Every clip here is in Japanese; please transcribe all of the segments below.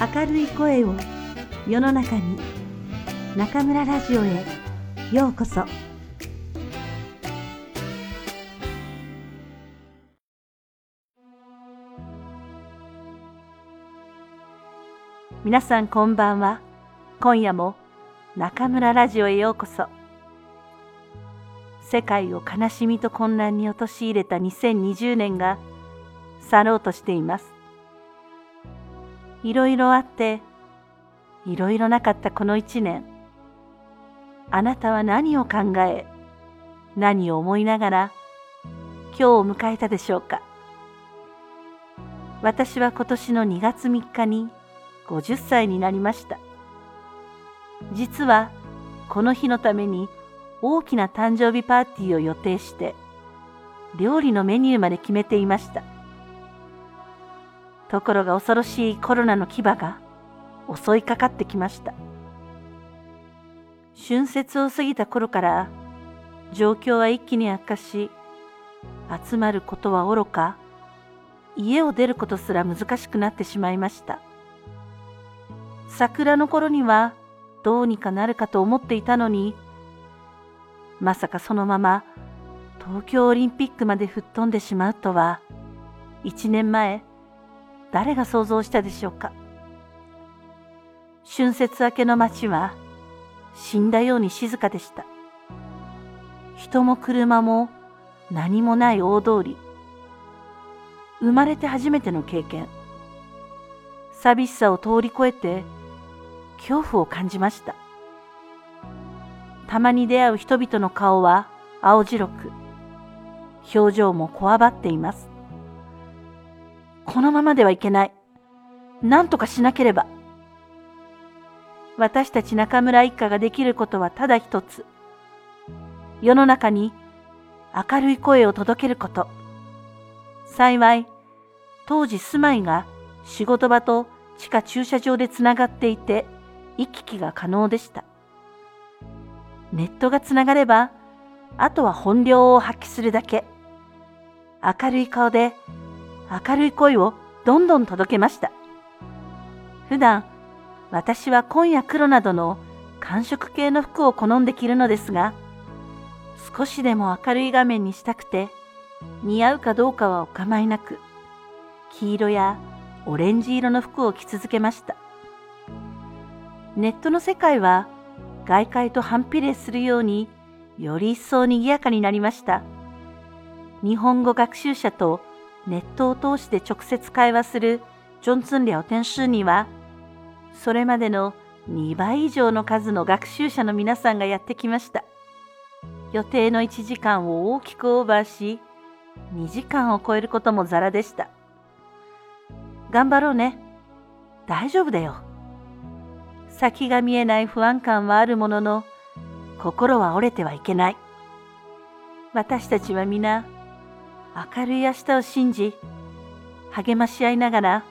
明るい声を世の中に中村ラジオへようこそ。皆さんこんばんは。今夜も中村ラジオへようこそ。世界を悲しみと混乱に陥れた2020年が去ろうとしています。いろいろあっていろいろなかったこの一年。あなたは何を考え何を思いながら今日を迎えたでしょうか。私は今年の2月3日に50歳になりました。実はこの日のために大きな誕生日パーティーを予定して料理のメニューまで決めていました。ところが恐ろしいコロナの牙が襲いかかってきました。春節を過ぎた頃から状況は一気に悪化し集まることはおろか家を出ることすら難しくなってしまいました。桜の頃にはどうにかなるかと思っていたのにまさかそのまま東京オリンピックまで吹っ飛んでしまうとは一年前誰が想像したでしょうか？春節明けの街は死んだように静かでした。人も車も何もない大通り。生まれて初めての経験。寂しさを通り越えて恐怖を感じました。たまに出会う人々の顔は青白く表情もこわばっています。このままではいけない何とかしなければ私たち中村一家ができることはただ一つ世の中に明るい声を届けること幸い当時住まいが仕事場と地下駐車場でつながっていて行き来が可能でした。ネットがつながれば、あとは本領を発揮するだけ。明るい顔で明るい声をどんどん届けました。普段、私は紺や黒などの寒色系の服を好んで着るのですが、少しでも明るい画面にしたくて、似合うかどうかはお構いなく、黄色やオレンジ色の服を着続けました。ネットの世界は外界と反比例するようにより一層賑やかになりました。日本語学習者とネットを通して直接会話するジョンツン・リャオテンシュには、それまでの2倍以上の数の学習者の皆さんがやってきました。予定の1時間を大きくオーバーし、2時間を超えることもザラでした。頑張ろうね。大丈夫だよ。先が見えない不安感はあるものの、心は折れてはいけない。私たちは皆、明るい明日を信じ、励まし合いながら、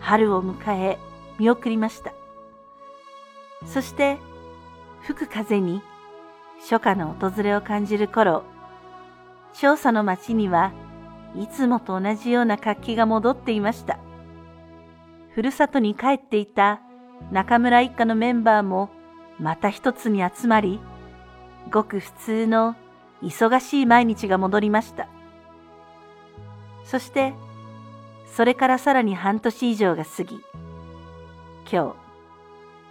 春を迎え、見送りました。そして、吹く風に、初夏の訪れを感じる頃、調査の町にはいつもと同じような活気が戻っていました。ふるさとに帰っていた中村一家のメンバーもまた一つに集まり、ごく普通の忙しい毎日が戻りました。そして、それからさらに半年以上が過ぎ、今日、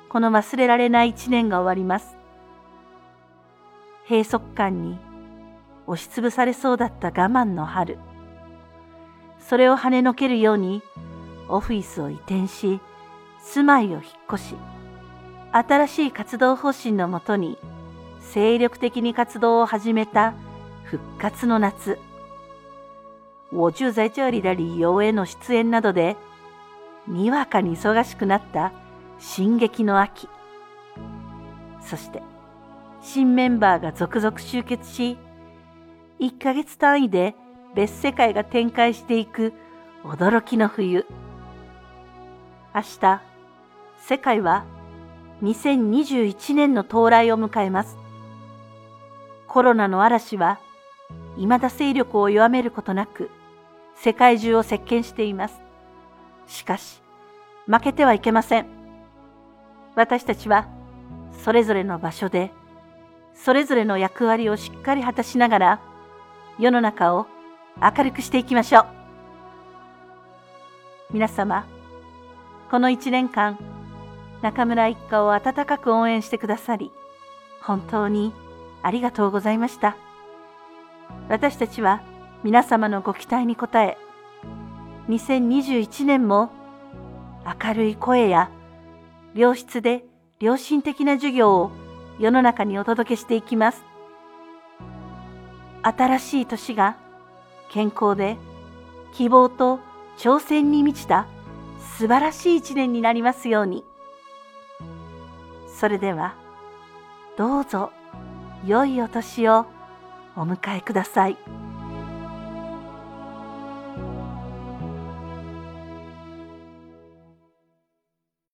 この忘れられない一年が終わります。閉塞感に押しつぶされそうだった我慢の春。それを跳ねのけるようにオフィスを移転し、住まいを引っ越し、新しい活動方針のもとに精力的に活動を始めた復活の夏。我住在这里的理由への出演などで、にわかに忙しくなった進撃の秋。そして、新メンバーが続々集結し、1ヶ月単位で別世界が展開していく驚きの冬。明日、世界は2021年の到来を迎えます。コロナの嵐は未だ勢力を弱めることなく世界中を席巻しています。しかし、負けてはいけません。私たちはそれぞれの場所でそれぞれの役割をしっかり果たしながら世の中を明るくしていきましょう。皆様、この一年間、中村一家を温かく応援してくださり、本当にありがとうございました。私たちは皆様のご期待に応え、2021年も明るい声や良質で良心的な授業を世の中にお届けしていきます。新しい年が健康で希望と挑戦に満ちた素晴らしい一年になりますように。それでは、どうぞ良いお年をお迎えください。